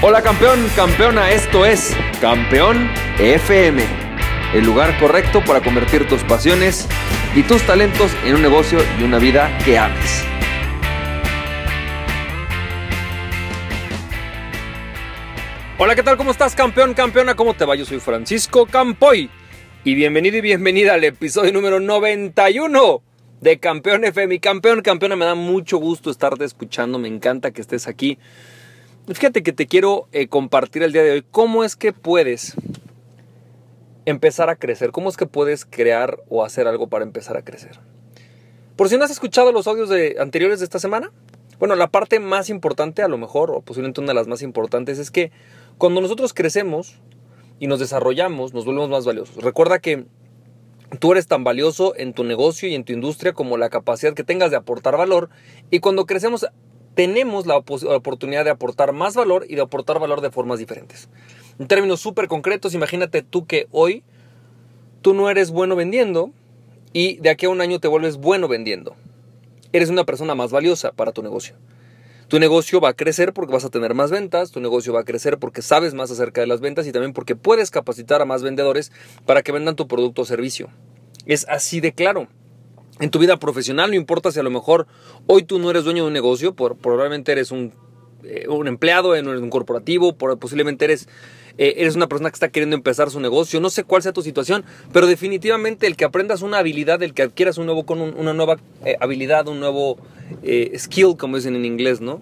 Hola campeón, campeona, esto es Campeón FM, el lugar correcto para convertir tus pasiones y tus talentos en un negocio y una vida que ames. Hola, ¿qué tal? ¿Cómo estás, campeón, campeona? ¿Cómo te va? Yo soy Francisco Campoy y bienvenido y bienvenida al episodio número 91 de Campeón FM. Campeón, campeona, me da mucho gusto estarte escuchando, me encanta que estés aquí. Fíjate que te quiero eh, compartir el día de hoy cómo es que puedes empezar a crecer, cómo es que puedes crear o hacer algo para empezar a crecer. Por si no has escuchado los audios de, anteriores de esta semana, bueno, la parte más importante a lo mejor, o posiblemente una de las más importantes, es que cuando nosotros crecemos y nos desarrollamos, nos volvemos más valiosos. Recuerda que tú eres tan valioso en tu negocio y en tu industria como la capacidad que tengas de aportar valor y cuando crecemos tenemos la oportunidad de aportar más valor y de aportar valor de formas diferentes. En términos súper concretos, imagínate tú que hoy tú no eres bueno vendiendo y de aquí a un año te vuelves bueno vendiendo. Eres una persona más valiosa para tu negocio. Tu negocio va a crecer porque vas a tener más ventas, tu negocio va a crecer porque sabes más acerca de las ventas y también porque puedes capacitar a más vendedores para que vendan tu producto o servicio. Es así de claro en tu vida profesional, no importa si a lo mejor hoy tú no eres dueño de un negocio, por, probablemente eres un, eh, un empleado en un corporativo, posiblemente eres, eh, eres una persona que está queriendo empezar su negocio, no sé cuál sea tu situación, pero definitivamente el que aprendas una habilidad, el que adquieras un nuevo, con una nueva eh, habilidad, un nuevo skill, como dicen en inglés, ¿no?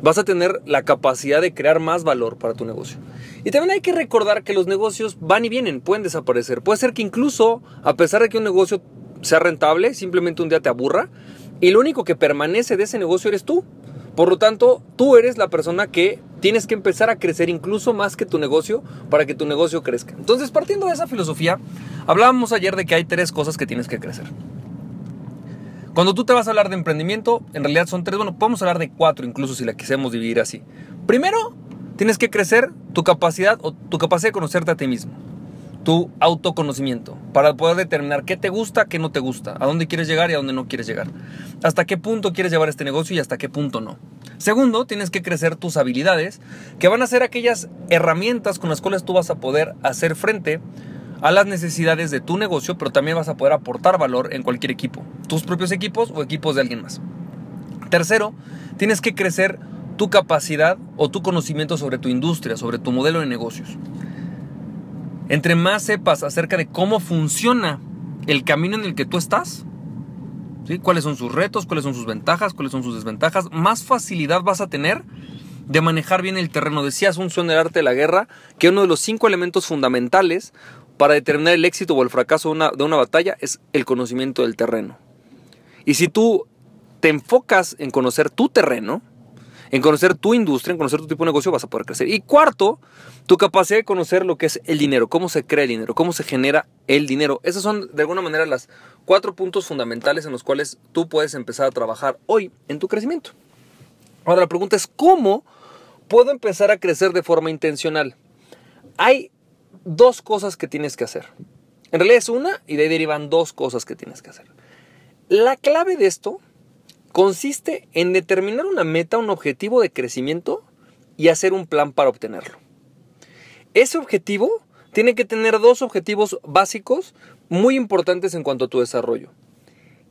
Vas a tener la capacidad de crear más valor para tu negocio. Y también hay que recordar que los negocios van y vienen, pueden desaparecer. Puede ser que incluso, a pesar de que un negocio sea rentable, simplemente un día te aburra y lo único que permanece de ese negocio eres tú. Por lo tanto, tú eres la persona que tienes que empezar a crecer incluso más que tu negocio para que tu negocio crezca. Entonces, partiendo de esa filosofía, hablábamos ayer de que hay tres cosas que tienes que crecer. Cuando tú te vas a hablar de emprendimiento, en realidad son tres, bueno, podemos hablar de cuatro incluso si la quisimos dividir así. Primero, tienes que crecer tu capacidad o tu capacidad de conocerte a ti mismo tu autoconocimiento para poder determinar qué te gusta, qué no te gusta, a dónde quieres llegar y a dónde no quieres llegar, hasta qué punto quieres llevar este negocio y hasta qué punto no. Segundo, tienes que crecer tus habilidades, que van a ser aquellas herramientas con las cuales tú vas a poder hacer frente a las necesidades de tu negocio, pero también vas a poder aportar valor en cualquier equipo, tus propios equipos o equipos de alguien más. Tercero, tienes que crecer tu capacidad o tu conocimiento sobre tu industria, sobre tu modelo de negocios. Entre más sepas acerca de cómo funciona el camino en el que tú estás, ¿sí? cuáles son sus retos, cuáles son sus ventajas, cuáles son sus desventajas, más facilidad vas a tener de manejar bien el terreno. Decías un sueño del arte de la guerra que uno de los cinco elementos fundamentales para determinar el éxito o el fracaso de una batalla es el conocimiento del terreno. Y si tú te enfocas en conocer tu terreno, en conocer tu industria, en conocer tu tipo de negocio, vas a poder crecer. Y cuarto, tu capacidad de conocer lo que es el dinero, cómo se crea el dinero, cómo se genera el dinero. Esos son de alguna manera los cuatro puntos fundamentales en los cuales tú puedes empezar a trabajar hoy en tu crecimiento. Ahora la pregunta es, ¿cómo puedo empezar a crecer de forma intencional? Hay dos cosas que tienes que hacer. En realidad es una y de ahí derivan dos cosas que tienes que hacer. La clave de esto consiste en determinar una meta, un objetivo de crecimiento y hacer un plan para obtenerlo. Ese objetivo tiene que tener dos objetivos básicos muy importantes en cuanto a tu desarrollo.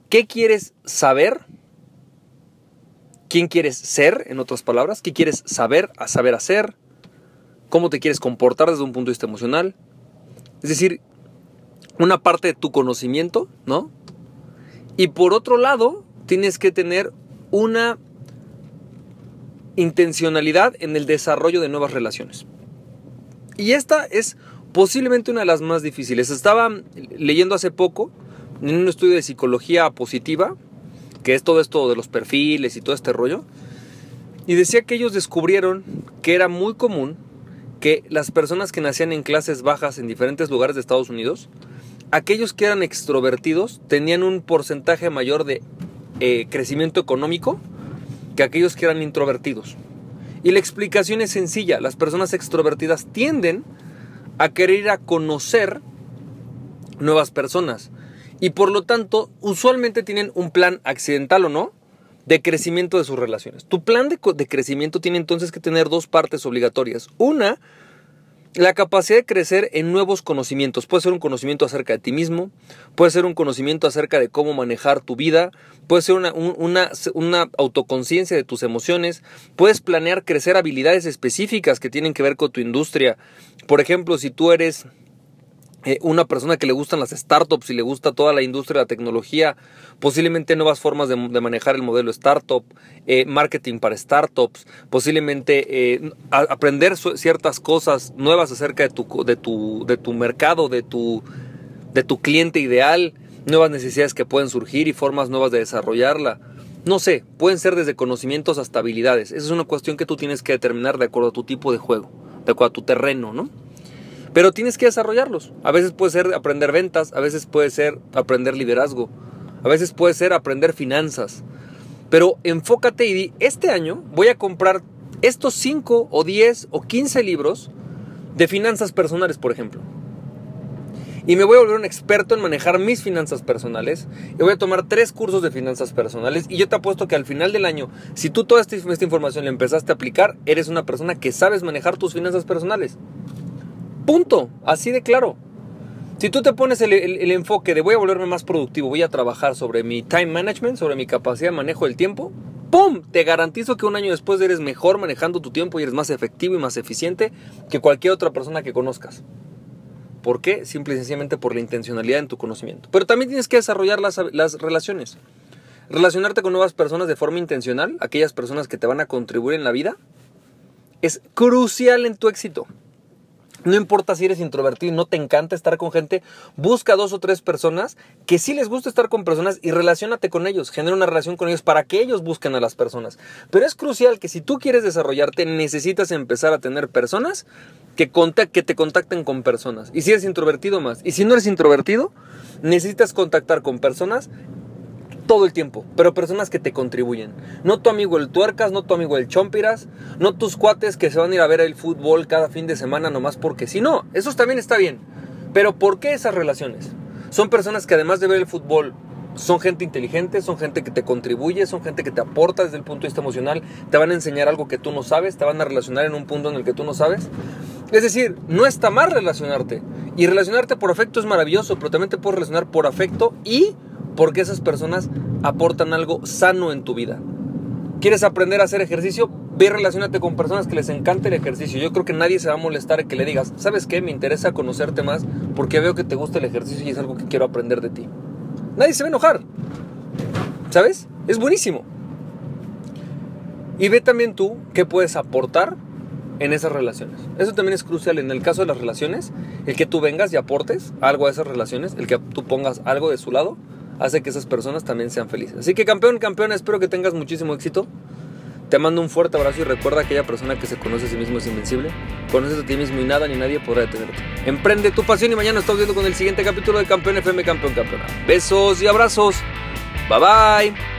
¿Qué quieres saber? ¿Quién quieres ser, en otras palabras? ¿Qué quieres saber, a saber hacer? ¿Cómo te quieres comportar desde un punto de vista emocional? Es decir, una parte de tu conocimiento, ¿no? Y por otro lado, tienes que tener una intencionalidad en el desarrollo de nuevas relaciones. Y esta es posiblemente una de las más difíciles. Estaba leyendo hace poco en un estudio de psicología positiva, que es todo esto de los perfiles y todo este rollo, y decía que ellos descubrieron que era muy común que las personas que nacían en clases bajas en diferentes lugares de Estados Unidos, aquellos que eran extrovertidos tenían un porcentaje mayor de eh, crecimiento económico que aquellos que eran introvertidos. Y la explicación es sencilla, las personas extrovertidas tienden a querer ir a conocer nuevas personas y por lo tanto usualmente tienen un plan accidental o no de crecimiento de sus relaciones. Tu plan de, de crecimiento tiene entonces que tener dos partes obligatorias. Una, la capacidad de crecer en nuevos conocimientos. Puede ser un conocimiento acerca de ti mismo, puede ser un conocimiento acerca de cómo manejar tu vida, puede ser una, una, autoconciencia de tus emociones, puedes planear crecer habilidades específicas que tienen que ver con tu industria. Por ejemplo, si tú eres eh, una persona que le gustan las startups y le gusta toda la industria de la tecnología, posiblemente nuevas formas de, manejar el modelo startup, eh, marketing para startups, posiblemente eh, aprender ciertas cosas nuevas acerca de tu, de tu, de tu mercado, de tu, de tu cliente ideal, nuevas necesidades que pueden surgir y formas nuevas de desarrollarla. No sé, pueden ser desde conocimientos hasta habilidades. Esa es una cuestión que tú tienes que determinar de acuerdo a tu tipo de juego, de acuerdo a tu terreno, ¿no? Pero tienes que desarrollarlos. A veces puede ser aprender ventas, a veces puede ser aprender liderazgo, a veces puede ser aprender finanzas. Pero enfócate y di, este año voy a comprar estos 5 o 10 o 15 libros de finanzas personales, por ejemplo. Y me voy a volver un experto en manejar mis finanzas personales. Y voy a tomar tres cursos de finanzas personales. Y yo te apuesto que al final del año, si tú toda esta, esta información la empezaste a aplicar, eres una persona que sabes manejar tus finanzas personales. Punto, así de claro. Si tú te pones el, enfoque de voy a volverme más productivo, voy a trabajar sobre mi time management, sobre mi capacidad de manejo del tiempo, ¡pum! Te garantizo que un año después eres mejor manejando tu tiempo y eres más efectivo y más eficiente que cualquier otra persona que conozcas. ¿Por qué? Simple y sencillamente por la intencionalidad en tu conocimiento. Pero también tienes que desarrollar las, las relaciones. Relacionarte con nuevas personas de forma intencional, aquellas personas que te van a contribuir en la vida, es crucial en tu éxito. No importa si eres introvertido y no te encanta estar con gente, busca dos o tres personas que sí les gusta estar con personas y relacionate con ellos, genera una relación con ellos para que ellos busquen a las personas. Pero es crucial que si tú quieres desarrollarte, necesitas empezar a tener personas que, que te contacten con personas. Y si eres introvertido más. Y si no eres introvertido, necesitas contactar con personas todo el tiempo, pero personas que te contribuyen. No tu amigo el tuercas, no tu amigo el chompiras, no tus cuates que se van a ir a ver el fútbol cada fin de semana nomás porque si no, eso también está bien. Pero ¿por qué esas relaciones? Son personas que además de ver el fútbol son gente inteligente, son gente que te contribuye, son gente que te aporta desde el punto de vista emocional, te van a enseñar algo que tú no sabes, te van a relacionar en un punto en el que tú no sabes. Es decir, no está mal relacionarte. Y relacionarte por afecto es maravilloso, pero también te puedes relacionar por afecto y porque esas personas aportan algo sano en tu vida. ¿Quieres aprender a hacer ejercicio? Ve relacionate con personas que les encante el ejercicio. Yo creo que nadie se va a molestar que le digas, ¿sabes qué? Me interesa conocerte más porque veo que te gusta el ejercicio y es algo que quiero aprender de ti. Nadie se va a enojar. ¿Sabes? Es buenísimo. Y ve también tú qué puedes aportar en esas relaciones. Eso también es crucial en el caso de las relaciones, el que tú vengas y aportes algo a esas relaciones, el que tú pongas algo de su lado, hace que esas personas también sean felices. Así que campeón, campeón, espero que tengas muchísimo éxito. Te mando un fuerte abrazo y recuerda aquella persona que se conoce a sí mismo es invencible. Conoces a ti mismo y nada ni nadie podrá detenerte. Emprende tu pasión y mañana estamos viendo con el siguiente capítulo de Campeón FM Campeón Campeona. Besos y abrazos. Bye bye.